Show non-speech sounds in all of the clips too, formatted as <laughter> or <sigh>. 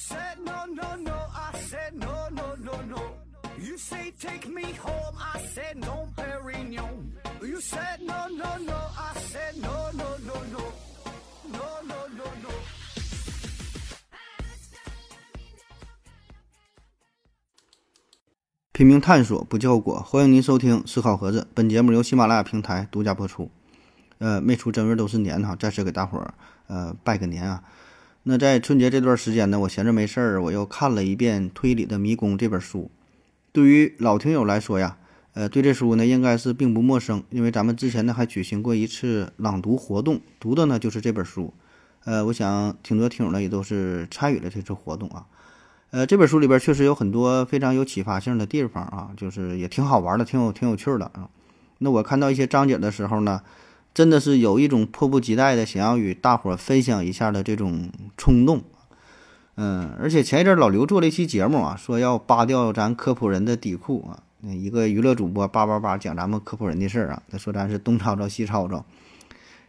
said no no no, I said no no no no. You say take me home, I said no, Perignon. You said no no no, I said no no no no, no no no no. 拼命探索，不叫果。欢迎您收听《思考盒子》，本节目由喜马拉雅平台独家播出。呃，没出正月都是年哈，再次给大伙儿呃拜个年啊。那在春节这段时间呢，我闲着没事儿，我又看了一遍《推理的迷宫》这本书。对于老听友来说呀，呃，对这书呢应该是并不陌生，因为咱们之前呢还举行过一次朗读活动，读的呢就是这本书。呃，我想挺多听友呢也都是参与了这次活动啊。呃，这本书里边确实有很多非常有启发性的地方啊，就是也挺好玩的，挺有挺有趣的啊。那我看到一些章节的时候呢。真的是有一种迫不及待的想要与大伙儿分享一下的这种冲动，嗯，而且前一阵老刘做了一期节目啊，说要扒掉咱科普人的底裤啊，一个娱乐主播叭叭叭讲咱们科普人的事儿啊，他说咱是东吵吵西吵吵，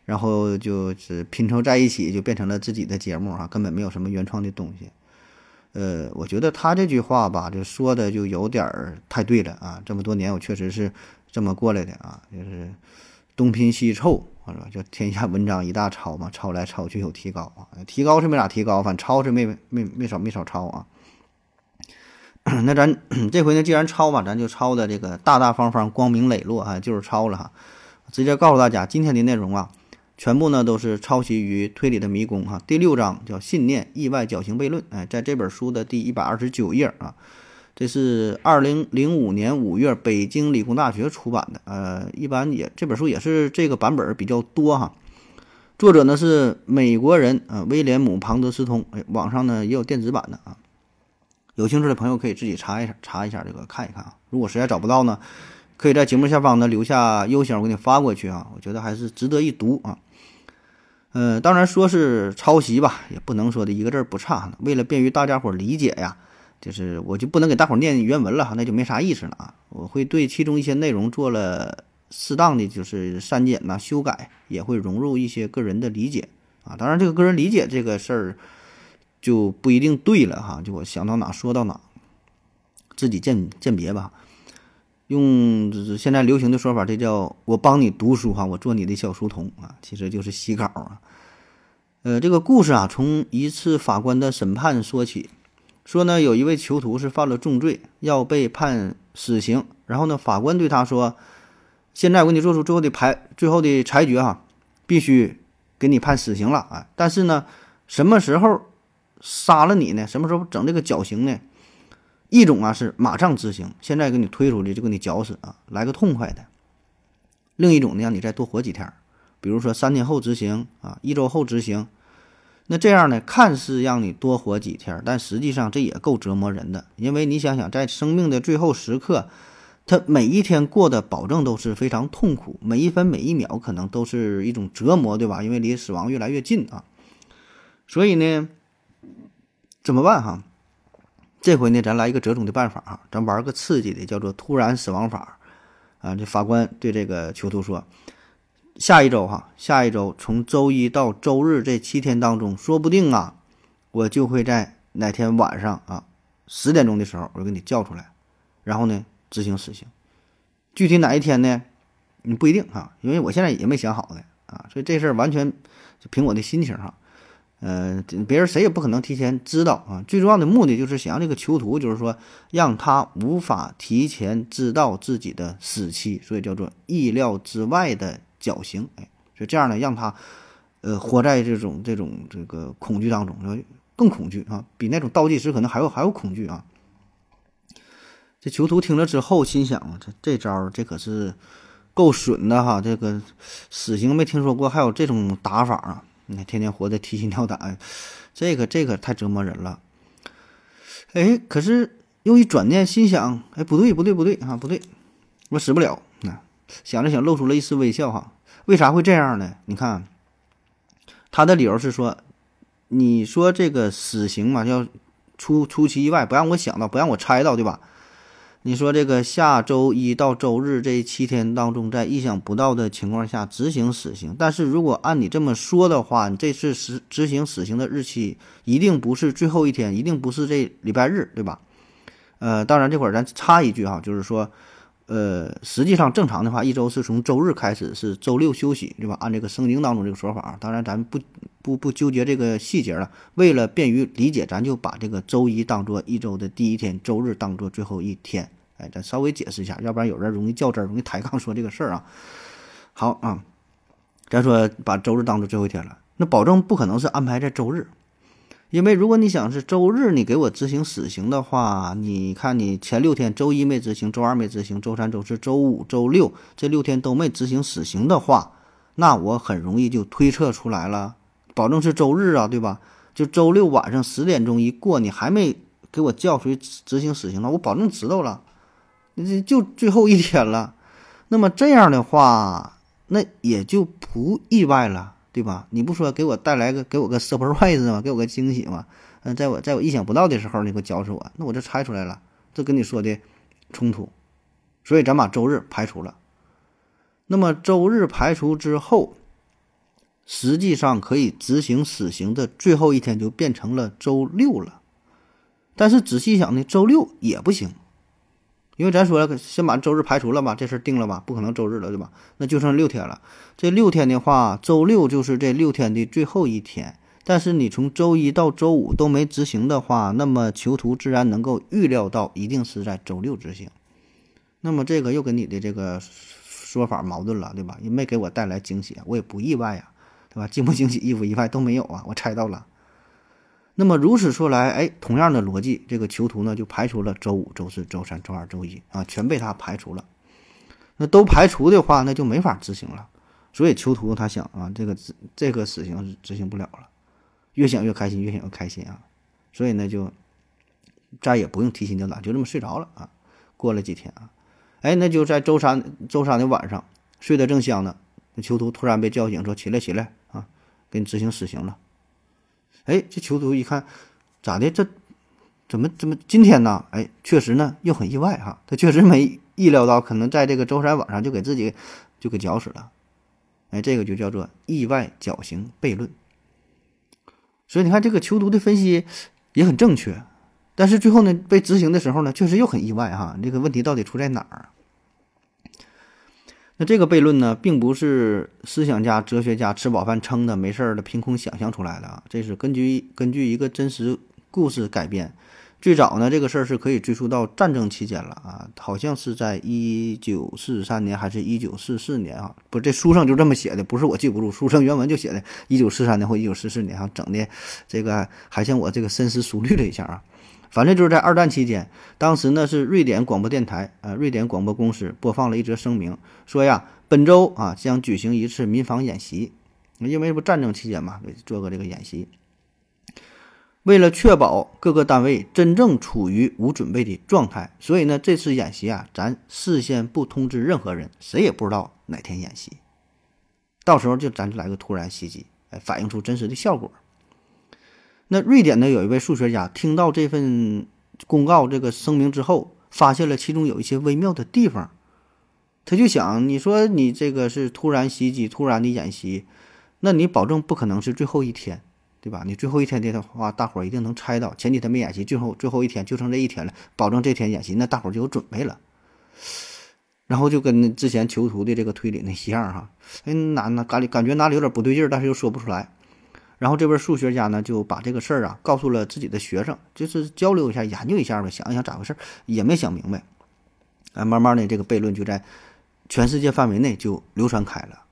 然后就是拼凑在一起就变成了自己的节目啊，根本没有什么原创的东西。呃，我觉得他这句话吧，就说的就有点儿太对了啊，这么多年我确实是这么过来的啊，就是。东拼西凑，是吧？叫天下文章一大抄嘛，<laughs> 抄来抄去有提高啊，提高是没咋提高，反正抄是没没没少没少抄啊。<coughs> 那咱 <coughs> 这回呢，既然抄吧，咱就抄的这个大大方方、光明磊落啊，就是抄了哈。直接告诉大家，今天的内容啊，全部呢都是抄袭于《推理的迷宫》哈。第六章叫信念意外绞刑悖论，哎，在这本书的第一百二十九页啊。这是二零零五年五月北京理工大学出版的，呃，一般也这本书也是这个版本比较多哈。作者呢是美国人啊，威廉姆庞德斯通，哎，网上呢也有电子版的啊。有兴趣的朋友可以自己查一下，查一下这个看一看啊。如果实在找不到呢，可以在节目下方呢留下邮箱，我给你发过去啊。我觉得还是值得一读啊。嗯，当然说是抄袭吧，也不能说的一个字不差。为了便于大家伙理解呀。就是我就不能给大伙儿念原文了哈，那就没啥意思了啊。我会对其中一些内容做了适当的就是删减呐、修改，也会融入一些个人的理解啊。当然，这个个人理解这个事儿就不一定对了哈。就我想到哪说到哪，自己鉴鉴别吧。用现在流行的说法，这叫我帮你读书哈，我做你的小书童啊，其实就是洗稿啊。呃，这个故事啊，从一次法官的审判说起。说呢，有一位囚徒是犯了重罪，要被判死刑。然后呢，法官对他说：“现在我给你做出最后的裁，最后的裁决哈，必须给你判死刑了啊！但是呢，什么时候杀了你呢？什么时候整这个绞刑呢？一种啊是马上执行，现在给你推出去就给你绞死啊，来个痛快的；另一种呢，让你再多活几天，比如说三天后执行啊，一周后执行。”那这样呢，看似让你多活几天，但实际上这也够折磨人的。因为你想想，在生命的最后时刻，他每一天过的保证都是非常痛苦，每一分每一秒可能都是一种折磨，对吧？因为离死亡越来越近啊。所以呢，怎么办哈？这回呢，咱来一个折中的办法啊，咱玩个刺激的，叫做突然死亡法啊。这法官对这个囚徒说。下一周哈，下一周从周一到周日这七天当中，说不定啊，我就会在哪天晚上啊十点钟的时候，我就给你叫出来，然后呢执行死刑。具体哪一天呢？你不一定哈，因为我现在也没想好呢啊，所以这事儿完全就凭我的心情哈。呃，别人谁也不可能提前知道啊。最重要的目的就是想让这个囚徒，就是说让他无法提前知道自己的死期，所以叫做意料之外的。绞刑，哎，所以这样呢，让他，呃，活在这种这种这个恐惧当中，更恐惧啊，比那种倒计时可能还要还要恐惧啊。这囚徒听了之后，心想啊，这这招这可是够损的哈，这个死刑没听说过，还有这种打法啊！你看，天天活得提心吊胆，这个这个太折磨人了。哎，可是又一转念，心想，哎，不对不对不对啊，不对，我死不了。想着想，露出了一丝微笑哈。为啥会这样呢？你看，他的理由是说，你说这个死刑嘛，要出出其意外，不让我想到，不让我猜到，对吧？你说这个下周一到周日这七天当中，在意想不到的情况下执行死刑，但是如果按你这么说的话，你这次实执行死刑的日期一定不是最后一天，一定不是这礼拜日，对吧？呃，当然这会儿咱插一句哈，就是说。呃，实际上正常的话，一周是从周日开始，是周六休息，对吧？按这个圣经当中这个说法，当然咱不不不纠结这个细节了。为了便于理解，咱就把这个周一当做一周的第一天，周日当做最后一天。哎，咱稍微解释一下，要不然有人容易较真，容易抬杠说这个事儿啊。好啊，咱说把周日当做最后一天了，那保证不可能是安排在周日。因为如果你想是周日你给我执行死刑的话，你看你前六天周一没执行，周二没执行，周三、周四、周五、周六这六天都没执行死刑的话，那我很容易就推测出来了，保证是周日啊，对吧？就周六晚上十点钟一过，你还没给我叫出去执行死刑呢，我保证知道了，这就最后一天了。那么这样的话，那也就不意外了。对吧？你不说给我带来个给我个 surprise 吗？给我个惊喜吗？嗯，在我在我意想不到的时候，你给我教出我，那我就猜出来了，这跟你说的冲突，所以咱把周日排除了。那么周日排除之后，实际上可以执行死刑的最后一天就变成了周六了。但是仔细想呢，周六也不行。因为咱说了，先把周日排除了吧，这事儿定了吧，不可能周日了，对吧？那就剩六天了。这六天的话，周六就是这六天的最后一天。但是你从周一到周五都没执行的话，那么囚徒自然能够预料到，一定是在周六执行。那么这个又跟你的这个说法矛盾了，对吧？也没给我带来惊喜，我也不意外呀，对吧？惊不惊喜，意不意外都没有啊，我猜到了。那么如此说来，哎，同样的逻辑，这个囚徒呢就排除了周五、周四、周三、周二、周一啊，全被他排除了。那都排除的话，那就没法执行了。所以囚徒他想啊，这个这个死刑是执行不了了。越想越开心，越想越开心啊。所以呢，就再也不用提心吊胆，就这么睡着了啊。过了几天啊，哎，那就在周三周三的晚上睡得正香呢，那囚徒突然被叫醒，说：“起来，起来啊，给你执行死刑了。”哎，这囚徒一看，咋的？这怎么怎么今天呢？哎，确实呢，又很意外哈。他确实没意料到，可能在这个周三晚上就给自己就给绞死了。哎，这个就叫做意外绞刑悖论。所以你看，这个囚徒的分析也很正确，但是最后呢，被执行的时候呢，确实又很意外哈。这个问题到底出在哪儿？那这个悖论呢，并不是思想家、哲学家吃饱饭撑的、没事儿的凭空想象出来的啊，这是根据根据一个真实故事改编。最早呢，这个事儿是可以追溯到战争期间了啊，好像是在一九四三年还是一九四四年啊？不，这书上就这么写的，不是我记不住，书上原文就写的，一九四三年或一九四四年啊，整的这个还像我这个深思熟虑了一下啊。反正就是在二战期间，当时呢是瑞典广播电台，呃，瑞典广播公司播放了一则声明，说呀，本周啊将举行一次民防演习，因为不战争期间嘛，做个这个演习。为了确保各个单位真正处于无准备的状态，所以呢这次演习啊，咱事先不通知任何人，谁也不知道哪天演习，到时候就咱就来个突然袭击，哎，反映出真实的效果。那瑞典呢？有一位数学家听到这份公告、这个声明之后，发现了其中有一些微妙的地方。他就想：你说你这个是突然袭击、突然的演习，那你保证不可能是最后一天，对吧？你最后一天的话，大伙儿一定能猜到，前几天没演习，最后最后一天就剩这一天了，保证这天演习，那大伙儿就有准备了。然后就跟之前囚徒的这个推理那一样哈，哎，哪哪感感觉哪里有点不对劲儿，但是又说不出来。然后这位数学家呢，就把这个事儿啊告诉了自己的学生，就是交流一下、研究一下呗，想一想咋回事，也没想明白。哎，慢慢的这个悖论就在全世界范围内就流传开了。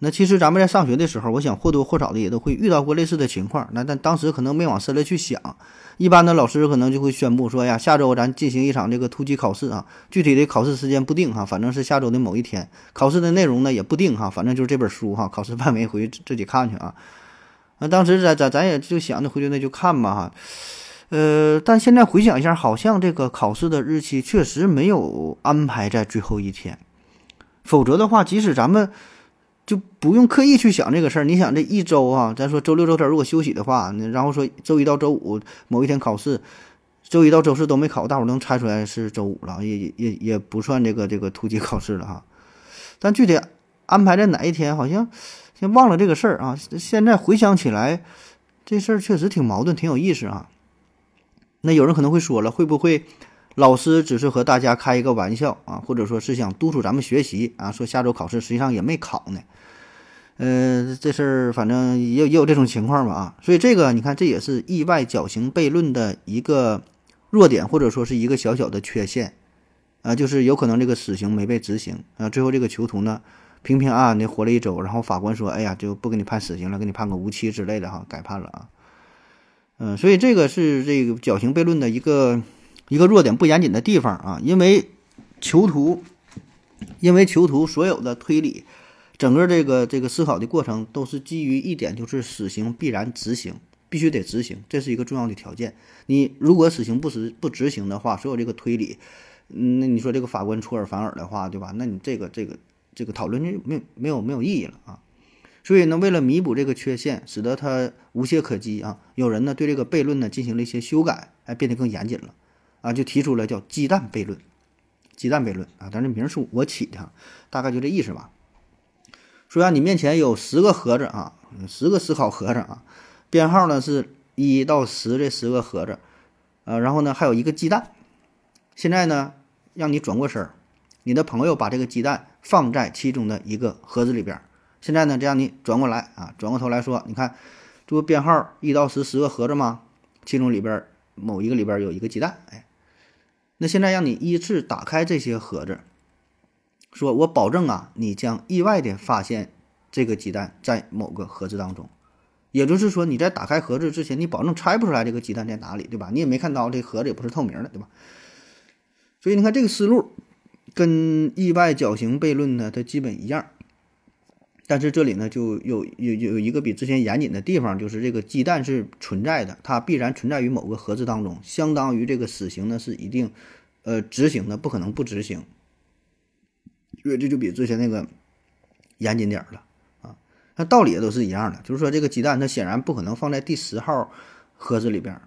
那其实咱们在上学的时候，我想或多或少的也都会遇到过类似的情况。那但当时可能没往深了去想，一般的老师可能就会宣布说呀，下周咱进行一场这个突击考试啊，具体的考试时间不定哈，反正是下周的某一天。考试的内容呢也不定哈，反正就是这本书哈，考试范围回去自己看去啊。那当时咱咱咱也就想着回去那就看吧哈，呃，但现在回想一下，好像这个考试的日期确实没有安排在最后一天，否则的话，即使咱们就不用刻意去想这个事儿。你想这一周啊，咱说周六周天如果休息的话，然后说周一到周五某一天考试，周一到周四都没考，大伙儿能猜出来是周五了，也也也不算这个这个突击考试了哈。但具体安排在哪一天，好像先忘了这个事儿啊。现在回想起来，这事儿确实挺矛盾，挺有意思啊。那有人可能会说了，会不会老师只是和大家开一个玩笑啊，或者说是想督促咱们学习啊？说下周考试实际上也没考呢。呃，这事儿反正也有也有这种情况吧啊。所以这个你看，这也是意外绞刑悖论的一个弱点，或者说是一个小小的缺陷啊，就是有可能这个死刑没被执行啊，最后这个囚徒呢平平安安的活了一周，然后法官说，哎呀，就不给你判死刑了，给你判个无期之类的哈，改判了啊。嗯，所以这个是这个绞刑悖论的一个一个弱点，不严谨的地方啊。因为囚徒，因为囚徒所有的推理，整个这个这个思考的过程都是基于一点，就是死刑必然执行，必须得执行，这是一个重要的条件。你如果死刑不执不执行的话，所有这个推理，那你说这个法官出尔反尔的话，对吧？那你这个这个这个讨论就没有没有没有意义了啊。所以呢，为了弥补这个缺陷，使得它无懈可击啊，有人呢对这个悖论呢进行了一些修改，哎，变得更严谨了啊，就提出了叫鸡蛋悖论，鸡蛋悖论啊，但这名是我起的，大概就这意思吧。说啊，你面前有十个盒子啊，十个思考盒子啊，编号呢是一到十这十个盒子，呃，然后呢还有一个鸡蛋，现在呢让你转过身儿，你的朋友把这个鸡蛋放在其中的一个盒子里边。现在呢，这样你转过来啊，转过头来说，你看，这不编号一到十十个盒子吗？其中里边某一个里边有一个鸡蛋，哎，那现在让你依次打开这些盒子，说我保证啊，你将意外的发现这个鸡蛋在某个盒子当中，也就是说你在打开盒子之前，你保证猜不出来这个鸡蛋在哪里，对吧？你也没看到这盒子也不是透明的，对吧？所以你看这个思路跟意外绞刑悖论呢，它基本一样。但是这里呢，就有有有一个比之前严谨的地方，就是这个鸡蛋是存在的，它必然存在于某个盒子当中，相当于这个死刑呢是一定，呃执行的，不可能不执行。所以这就比之前那个严谨点儿了啊。那道理也都是一样的，就是说这个鸡蛋它显然不可能放在第十号盒子里边，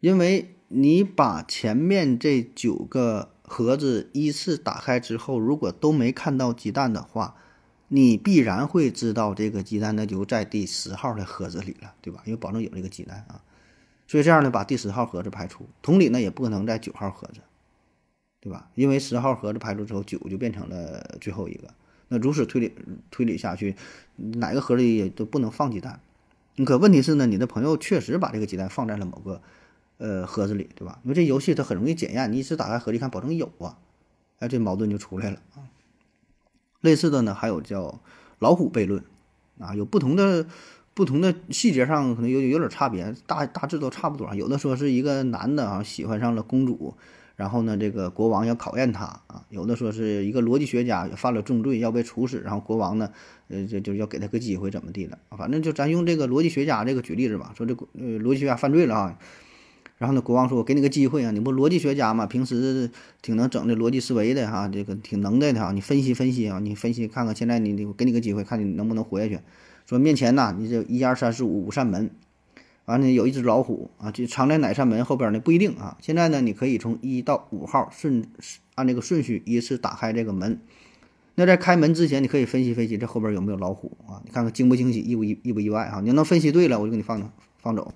因为你把前面这九个盒子依次打开之后，如果都没看到鸡蛋的话。你必然会知道这个鸡蛋那就在第十号的盒子里了，对吧？因为保证有这个鸡蛋啊，所以这样呢，把第十号盒子排除。同理呢，也不可能在九号盒子，对吧？因为十号盒子排除之后，九就变成了最后一个。那如此推理推理下去，哪个盒里也都不能放鸡蛋。可问题是呢，你的朋友确实把这个鸡蛋放在了某个呃盒子里，对吧？因为这游戏它很容易检验，你一次打开盒里看，保证有啊，哎，这矛盾就出来了啊。类似的呢，还有叫老虎悖论，啊，有不同的不同的细节上可能有有点差别，大大致都差不多。有的说是一个男的啊喜欢上了公主，然后呢这个国王要考验他啊；有的说是一个逻辑学家犯了重罪要被处死，然后国王呢呃就就要给他个机会怎么地的，反正就咱用这个逻辑学家这个举例子吧，说这呃逻辑学家犯罪了啊。然后呢，国王说：“我给你个机会啊，你不逻辑学家嘛，平时挺能整的逻辑思维的哈，这个挺能耐的哈，你分析分析啊，你分析看看现在你你给你个机会，看你能不能活下去。说面前呐，你这一二三四五五扇门，完了有一只老虎啊，就藏在哪扇门后边呢？不一定啊。现在呢，你可以从一到五号顺按这个顺序依次打开这个门。那在开门之前，你可以分析分析这后边有没有老虎啊？你看看惊不惊喜，意不意意不意外啊？你要能分析对了，我就给你放放走。”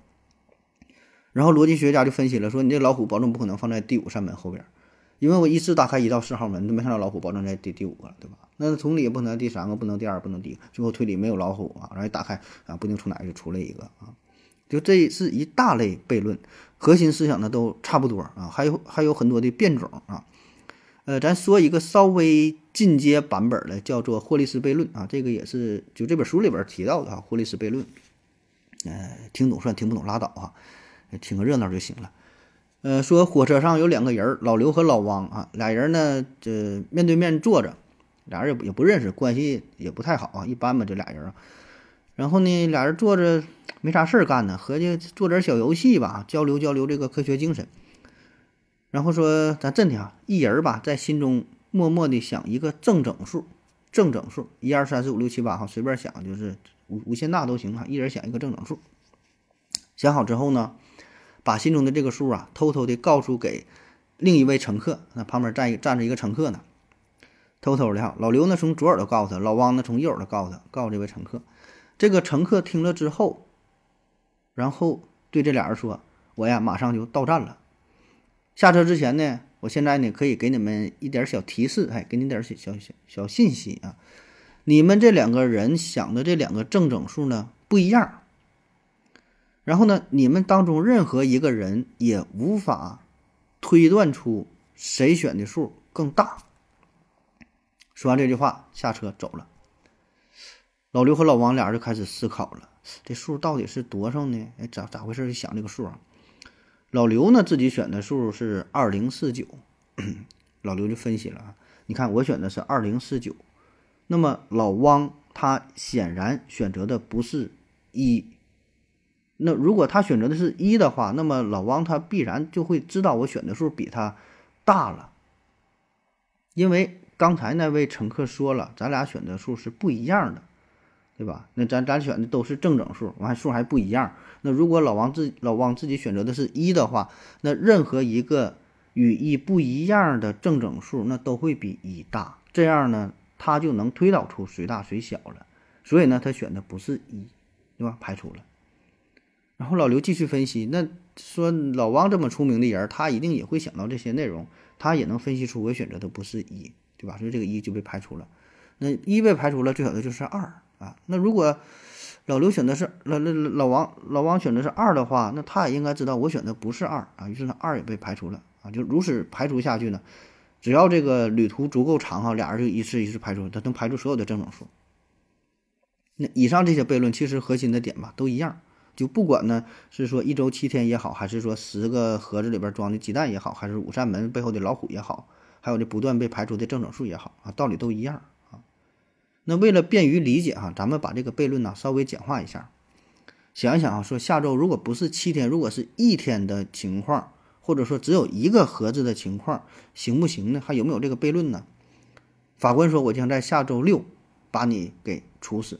然后逻辑学家就分析了，说你这老虎保证不可能放在第五扇门后边，因为我一次打开一到四号门都没看到老虎，保证在第第五个了，对吧？那同理也不能第三个，不能第二，不能第，最后推理没有老虎啊，然后一打开啊，不定从哪就出来一个啊，就这是一大类悖论，核心思想呢都差不多啊，还有还有很多的变种啊，呃，咱说一个稍微进阶版本的，叫做霍利斯悖论啊，这个也是就这本书里边提到的啊，霍利斯悖论，呃，听懂算，听不懂拉倒啊。听个热闹就行了。呃，说火车上有两个人，老刘和老汪啊，俩人呢，这面对面坐着，俩人也也不认识，关系也不太好啊，一般吧，这俩人。然后呢，俩人坐着没啥事儿干呢，合计做点小游戏吧，交流交流这个科学精神。然后说，咱这的啊，一人吧，在心中默默的想一个正整数，正整数，一二三四五六七八，哈，随便想，就是无无限大都行啊，一人想一个正整数。想好之后呢？把心中的这个数啊，偷偷的告诉给另一位乘客。那旁边站一站着一个乘客呢，偷偷的哈。老刘呢从左耳朵告诉他，老汪呢从右耳朵告诉他，告诉这位乘客。这个乘客听了之后，然后对这俩人说：“我呀，马上就到站了。下车之前呢，我现在呢可以给你们一点小提示，哎，给你点小小小小信息啊。你们这两个人想的这两个正整数呢不一样。然后呢，你们当中任何一个人也无法推断出谁选的数更大。”说完这句话，下车走了。老刘和老王俩人就开始思考了，这数到底是多少呢？哎，咋咋回事？就想这个数啊。老刘呢自己选的数是二零四九，<clears throat> 老刘就分析了啊，你看我选的是二零四九，那么老汪他显然选择的不是一，那如果他选择的是一的话，那么老王他必然就会知道我选的数比他大了，因为刚才那位乘客说了，咱俩选的数是不一样的。对吧？那咱咱选的都是正整数，完数还不一样。那如果老王自老王自己选择的是一的话，那任何一个与一不一样的正整数，那都会比一大。这样呢，他就能推导出谁大谁小了。所以呢，他选的不是一，对吧？排除了。然后老刘继续分析，那说老汪这么出名的人，他一定也会想到这些内容，他也能分析出我选择的不是一，对吧？所以这个一就被排除了。那一被排除了，最小的就是二。啊，那如果老刘选的是老老老王老王选的是二的话，那他也应该知道我选的不是二啊，于是呢二也被排除了啊，就如此排除下去呢，只要这个旅途足够长哈，俩人就一次一次排除，他能排除所有的正整数。那以上这些悖论其实核心的点吧都一样，就不管呢是说一周七天也好，还是说十个盒子里边装的鸡蛋也好，还是五扇门背后的老虎也好，还有这不断被排除的正整数也好啊，道理都一样啊。那为了便于理解哈，咱们把这个悖论呢稍微简化一下。想一想啊，说下周如果不是七天，如果是一天的情况，或者说只有一个盒子的情况，行不行呢？还有没有这个悖论呢？法官说：“我将在下周六把你给处死。”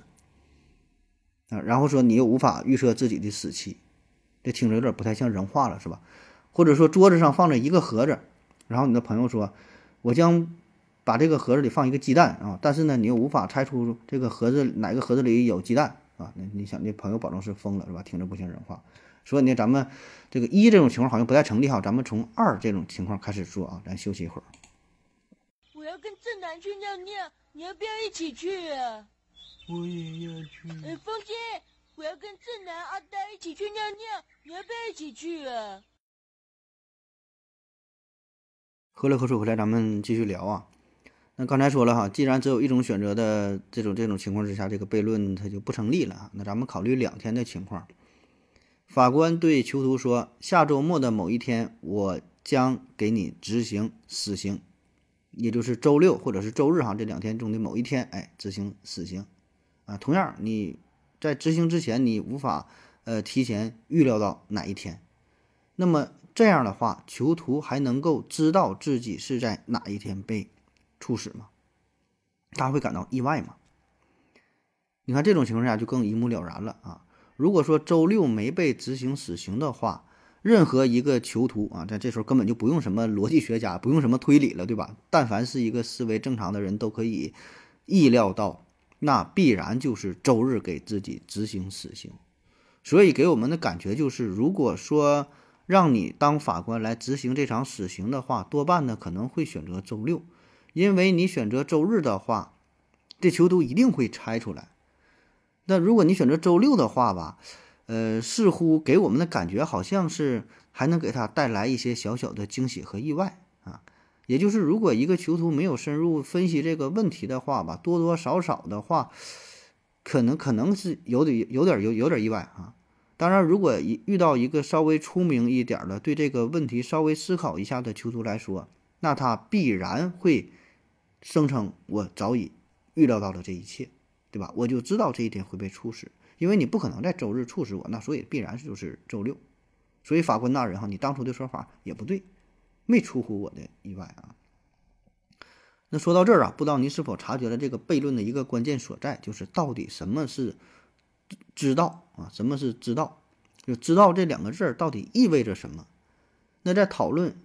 啊，然后说你又无法预测自己的死期，这听着有点不太像人话了，是吧？或者说桌子上放着一个盒子，然后你的朋友说：“我将。”把这个盒子里放一个鸡蛋啊，但是呢，你又无法猜出这个盒子哪个盒子里有鸡蛋啊？那你想，这朋友保证是疯了是吧？听着不像人话。所以呢，咱们这个一这种情况好像不太成立哈，咱们从二这种情况开始说啊。咱休息一会儿。我要跟正南去尿尿，你要不要一起去啊？我也要去。哎，风姐，我要跟正南、阿呆一起去尿尿，你要不要一起去啊？喝了口水回来，咱们继续聊啊。那刚才说了哈，既然只有一种选择的这种这种情况之下，这个悖论它就不成立了。那咱们考虑两天的情况。法官对囚徒说：“下周末的某一天，我将给你执行死刑，也就是周六或者是周日哈这两天中的某一天，哎，执行死刑。啊，同样你在执行之前，你无法呃提前预料到哪一天。那么这样的话，囚徒还能够知道自己是在哪一天被。”处死吗？他会感到意外吗？你看这种情况下就更一目了然了啊！如果说周六没被执行死刑的话，任何一个囚徒啊，在这时候根本就不用什么逻辑学家，不用什么推理了，对吧？但凡是一个思维正常的人都可以意料到，那必然就是周日给自己执行死刑。所以给我们的感觉就是，如果说让你当法官来执行这场死刑的话，多半呢可能会选择周六。因为你选择周日的话，这囚徒一定会猜出来。那如果你选择周六的话吧，呃，似乎给我们的感觉好像是还能给他带来一些小小的惊喜和意外。也就是，如果一个囚徒没有深入分析这个问题的话吧，多多少少的话，可能可能是有点有点有有点意外啊。当然，如果一遇到一个稍微聪明一点的，对这个问题稍微思考一下的囚徒来说，那他必然会。声称我早已预料到了这一切，对吧？我就知道这一天会被处死，因为你不可能在周日处死我，那所以必然就是周六。所以法官大人哈，你当初的说法也不对，没出乎我的意外啊。那说到这儿啊，不知道你是否察觉了这个悖论的一个关键所在，就是到底什么是知道啊？什么是知道？就知道这两个字儿到底意味着什么。那在讨论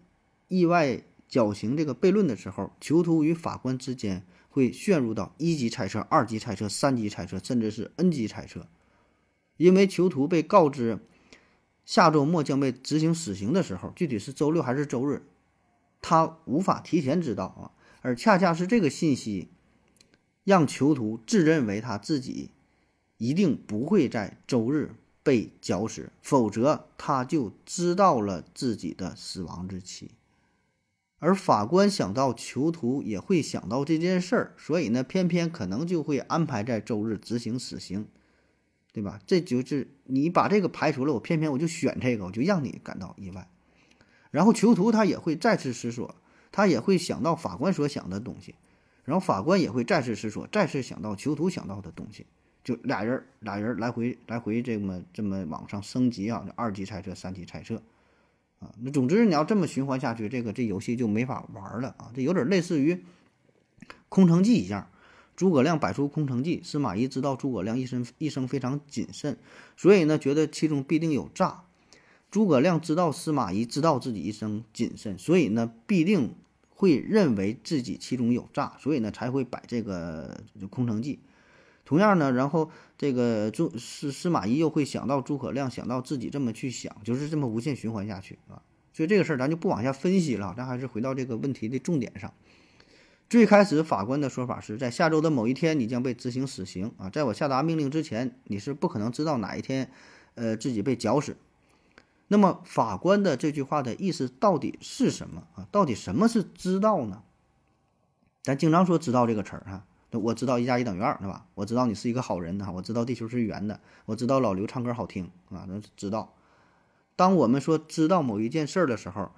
意外绞刑这个悖论的时候，囚徒与法官之间会陷入到一级猜测、二级猜测、三级猜测，甚至是 N 级猜测。因为囚徒被告知下周末将被执行死刑的时候，具体是周六还是周日，他无法提前知道啊，而恰恰是这个信息让囚徒自认为他自己一定不会在周日。被绞死，否则他就知道了自己的死亡日期。而法官想到囚徒也会想到这件事儿，所以呢，偏偏可能就会安排在周日执行死刑，对吧？这就是你把这个排除了，我偏偏我就选这个，我就让你感到意外。然后囚徒他也会再次思索，他也会想到法官所想的东西，然后法官也会再次思索，再次想到囚徒想到的东西。就俩人，俩人来回来回这么这么往上升级啊，二级猜测、三级猜测，啊，那总之你要这么循环下去，这个这游戏就没法玩了啊！这有点类似于空城计一样，诸葛亮摆出空城计，司马懿知道诸葛亮一生一生非常谨慎，所以呢觉得其中必定有诈。诸葛亮知道司马懿知道自己一生谨慎，所以呢必定会认为自己其中有诈，所以呢才会摆这个空城计。同样呢，然后这个诸司司马懿又会想到诸葛亮，想到自己这么去想，就是这么无限循环下去啊。所以这个事儿咱就不往下分析了，咱还是回到这个问题的重点上。最开始法官的说法是在下周的某一天你将被执行死刑啊，在我下达命令之前，你是不可能知道哪一天，呃，自己被绞死。那么法官的这句话的意思到底是什么啊？到底什么是知道呢？咱经常说知道这个词儿哈。我知道一加一等于二，对吧？我知道你是一个好人哈，我知道地球是圆的，我知道老刘唱歌好听啊，那知道。当我们说知道某一件事儿的时候，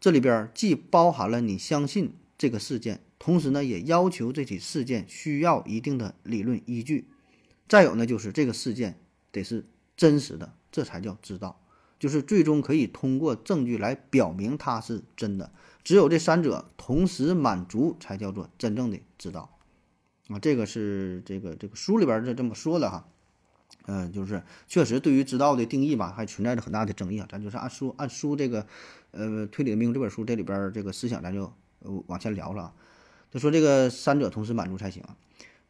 这里边既包含了你相信这个事件，同时呢，也要求这起事件需要一定的理论依据。再有呢，就是这个事件得是真实的，这才叫知道，就是最终可以通过证据来表明它是真的。只有这三者同时满足，才叫做真正的知道。啊，这个是这个这个书里边是这么说的哈，嗯，就是确实对于知道的定义吧，还存在着很大的争议啊。咱就是按书按书这个，呃，推理的命这本书这里边这个思想，咱就往前聊了。就说这个三者同时满足才行啊。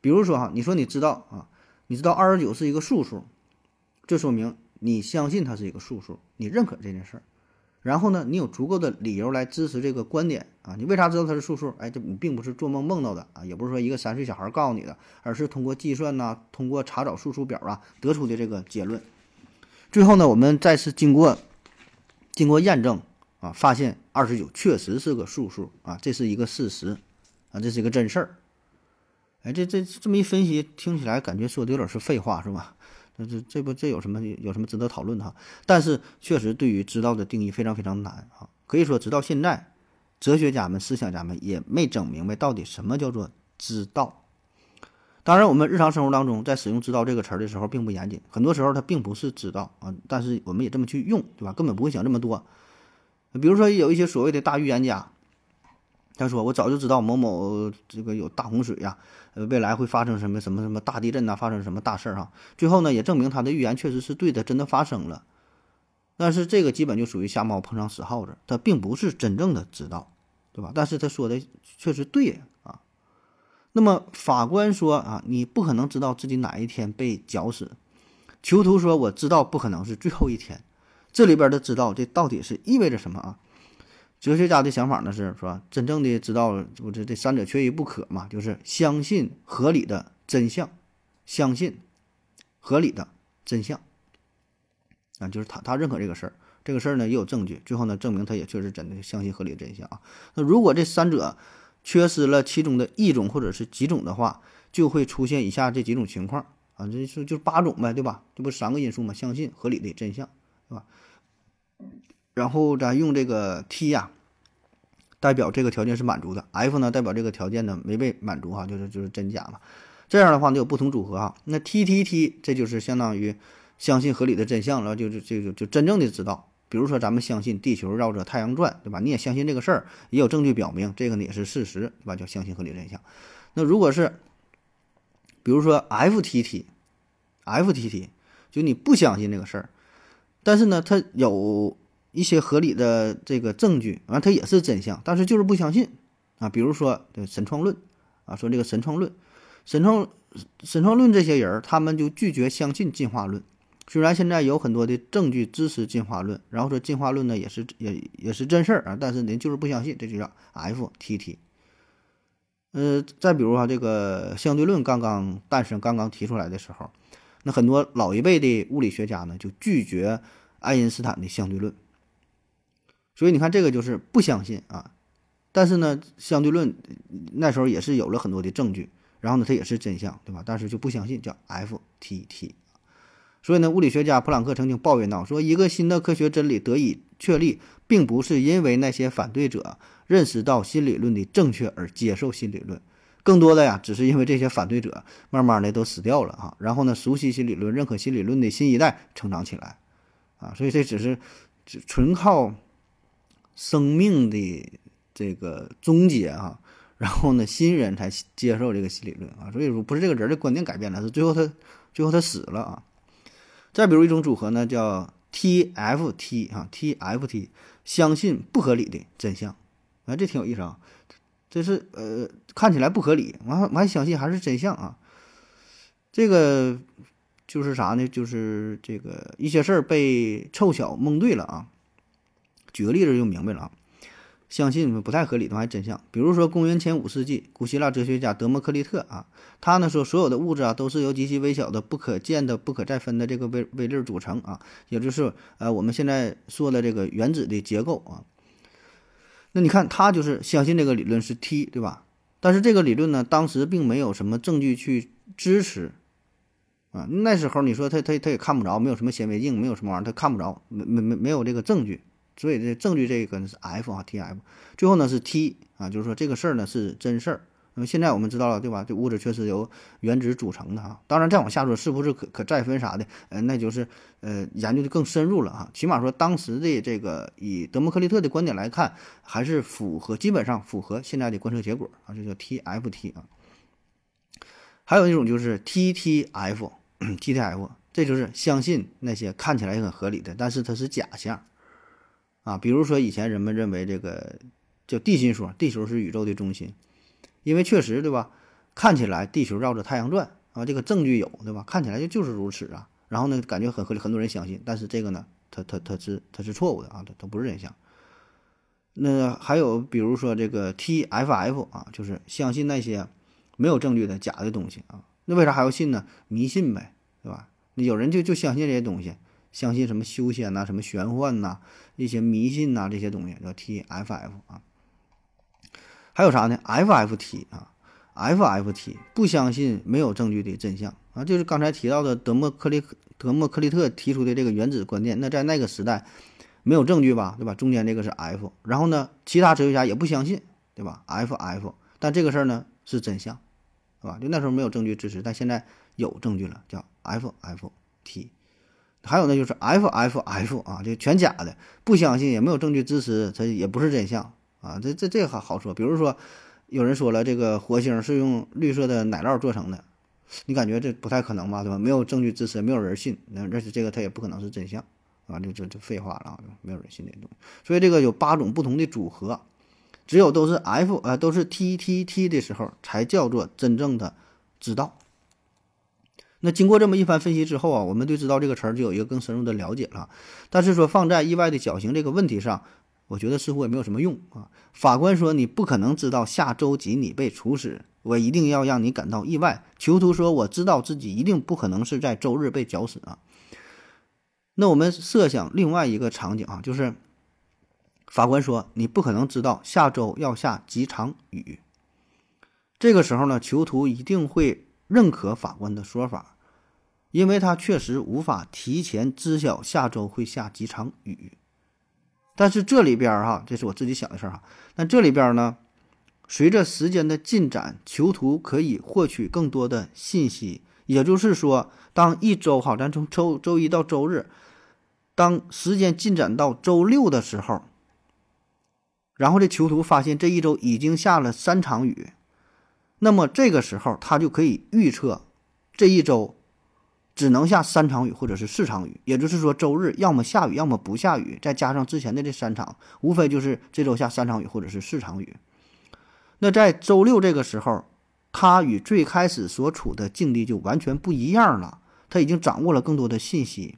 比如说哈，你说你知道啊，你知道二十九是一个素数，这说明你相信它是一个素数，你认可这件事儿。然后呢，你有足够的理由来支持这个观点啊？你为啥知道它是素数？哎，这你并不是做梦梦到的啊，也不是说一个三岁小孩告诉你的，而是通过计算呐，通过查找素数表啊得出的这个结论。最后呢，我们再次经过经过验证啊，发现二十九确实是个素数啊，这是一个事实啊，这是一个真事儿。哎，这这这么一分析，听起来感觉说的有点是废话，是吧？这这这不这有什么有什么值得讨论的哈？但是确实对于知道的定义非常非常难啊！可以说直到现在，哲学家们、思想家们也没整明白到底什么叫做知道。当然，我们日常生活当中在使用“知道”这个词儿的时候并不严谨，很多时候它并不是知道啊，但是我们也这么去用，对吧？根本不会想这么多。比如说有一些所谓的大预言家。他说：“我早就知道某某这个有大洪水呀，呃，未来会发生什么什么什么大地震呐，发生什么大事儿哈。最后呢，也证明他的预言确实是对的，真的发生了。但是这个基本就属于瞎猫碰上死耗子，他并不是真正的知道，对吧？但是他说的确实对啊。那么法官说啊，你不可能知道自己哪一天被绞死。囚徒说，我知道不可能是最后一天。这里边的知道，这到底是意味着什么啊？”哲学家的想法呢是说，真正的知道，不这这三者缺一不可嘛，就是相信合理的真相，相信合理的真相啊，就是他他认可这个事儿，这个事儿呢也有证据，最后呢证明他也确实真的相信合理的真相啊。那如果这三者缺失了其中的一种或者是几种的话，就会出现以下这几种情况啊，这就就八种呗，对吧？这不三个因素嘛，相信合理的真相，对吧？然后咱用这个 T 呀，代表这个条件是满足的；F 呢，代表这个条件呢没被满足哈，就是就是真假嘛。这样的话呢有不同组合哈。那 T T T 这就是相当于相信合理的真相了，就是这个就真正的知道。比如说咱们相信地球绕着太阳转，对吧？你也相信这个事儿，也有证据表明这个呢也是事实，对吧？叫相信合理真相。那如果是比如说 F T T，F T T 就你不相信这个事儿。但是呢，他有一些合理的这个证据，完他也是真相，但是就是不相信啊。比如说这神创论啊，说这个神创论、神创神创论这些人，他们就拒绝相信进化论。虽然现在有很多的证据支持进化论，然后说进化论呢也是也也是真事儿啊，但是您就是不相信，这就叫 FTT。呃，再比如啊，这个相对论刚刚诞生、刚刚提出来的时候，那很多老一辈的物理学家呢就拒绝爱因斯坦的相对论。所以你看，这个就是不相信啊。但是呢，相对论那时候也是有了很多的证据，然后呢，它也是真相，对吧？但是就不相信，叫 FTT。所以呢，物理学家普朗克曾经抱怨到说，一个新的科学真理得以确立，并不是因为那些反对者认识到新理论的正确而接受新理论，更多的呀，只是因为这些反对者慢慢的都死掉了啊，然后呢，熟悉新理论、认可新理论的新一代成长起来，啊，所以这只是只纯靠生命的这个终结啊，然后呢，新人才接受这个新理论啊，所以说不是这个人的观点改变了，是最后他最后他死了啊。再比如一种组合呢，叫 TFT 啊，TFT 相信不合理的真相，啊，这挺有意思啊，这是呃看起来不合理，完完相信还是真相啊，这个就是啥呢？就是这个一些事儿被凑巧蒙对了啊。举个例子就明白了啊。相信不太合理的话，真相。比如说，公元前五世纪，古希腊哲学家德谟克利特啊，他呢说，所有的物质啊都是由极其微小的、不可见的、不可再分的这个微微粒组成啊，也就是呃我们现在说的这个原子的结构啊。那你看，他就是相信这个理论是 T，对吧？但是这个理论呢，当时并没有什么证据去支持啊。那时候你说他他他也看不着，没有什么显微镜，没有什么玩意儿，他看不着，没没没没有这个证据。所以这证据这个呢是 F 啊，T F，最后呢是 T 啊，就是说这个事儿呢是真事儿。那么现在我们知道了，对吧？这物质确实由原子组成的哈。当然再往下说，是不是可可再分啥的？呃，那就是呃研究的更深入了哈。起码说当时的这个以德谟克利特的观点来看，还是符合基本上符合现在的观测结果啊，这叫 T F T 啊。还有一种就是 T T F，T <clears throat> T F，这就是相信那些看起来很合理的，但是它是假象。啊，比如说以前人们认为这个叫地心说，地球是宇宙的中心，因为确实对吧？看起来地球绕着太阳转啊，这个证据有对吧？看起来就就是如此啊。然后呢，感觉很合理，很多人相信。但是这个呢，它它它是它是错误的啊，它它不是真相。那还有比如说这个 TFF 啊，就是相信那些没有证据的假的东西啊。那为啥还要信呢？迷信呗，对吧？有人就就相信这些东西。相信什么修仙呐，什么玄幻呐，一些迷信呐，这些东西叫 TFF 啊。还有啥呢？FFT 啊，FFT 不相信没有证据的真相啊，就是刚才提到的德莫克利德莫克利特提出的这个原子观念。那在那个时代没有证据吧，对吧？中间这个是 F，然后呢，其他哲学家也不相信，对吧？FF，但这个事儿呢是真相，是吧？就那时候没有证据支持，但现在有证据了，叫 FFT。还有呢，就是 F F F 啊，这全假的，不相信也没有证据支持，它也不是真相啊。这这这好好说，比如说有人说了，这个火星是用绿色的奶酪做成的，你感觉这不太可能吧，对吧？没有证据支持，没有人信，那而且这个它也不可能是真相啊，就这这废话了啊，没有人信这东西。所以这个有八种不同的组合，只有都是 F 啊，都是 T T T 的时候，才叫做真正的知道。那经过这么一番分析之后啊，我们对“知道”这个词儿就有一个更深入的了解了。但是说放在意外的绞刑这个问题上，我觉得似乎也没有什么用啊。法官说你不可能知道下周几你被处死，我一定要让你感到意外。囚徒说我知道自己一定不可能是在周日被绞死啊。那我们设想另外一个场景啊，就是法官说你不可能知道下周要下几场雨。这个时候呢，囚徒一定会认可法官的说法。因为他确实无法提前知晓下周会下几场雨，但是这里边儿哈，这是我自己想的事儿哈。那这里边儿呢，随着时间的进展，囚徒可以获取更多的信息。也就是说，当一周哈，咱从周周一到周日，当时间进展到周六的时候，然后这囚徒发现这一周已经下了三场雨，那么这个时候他就可以预测这一周。只能下三场雨或者是四场雨，也就是说周日要么下雨，要么不下雨，再加上之前的这三场，无非就是这周下三场雨或者是四场雨。那在周六这个时候，他与最开始所处的境地就完全不一样了，他已经掌握了更多的信息。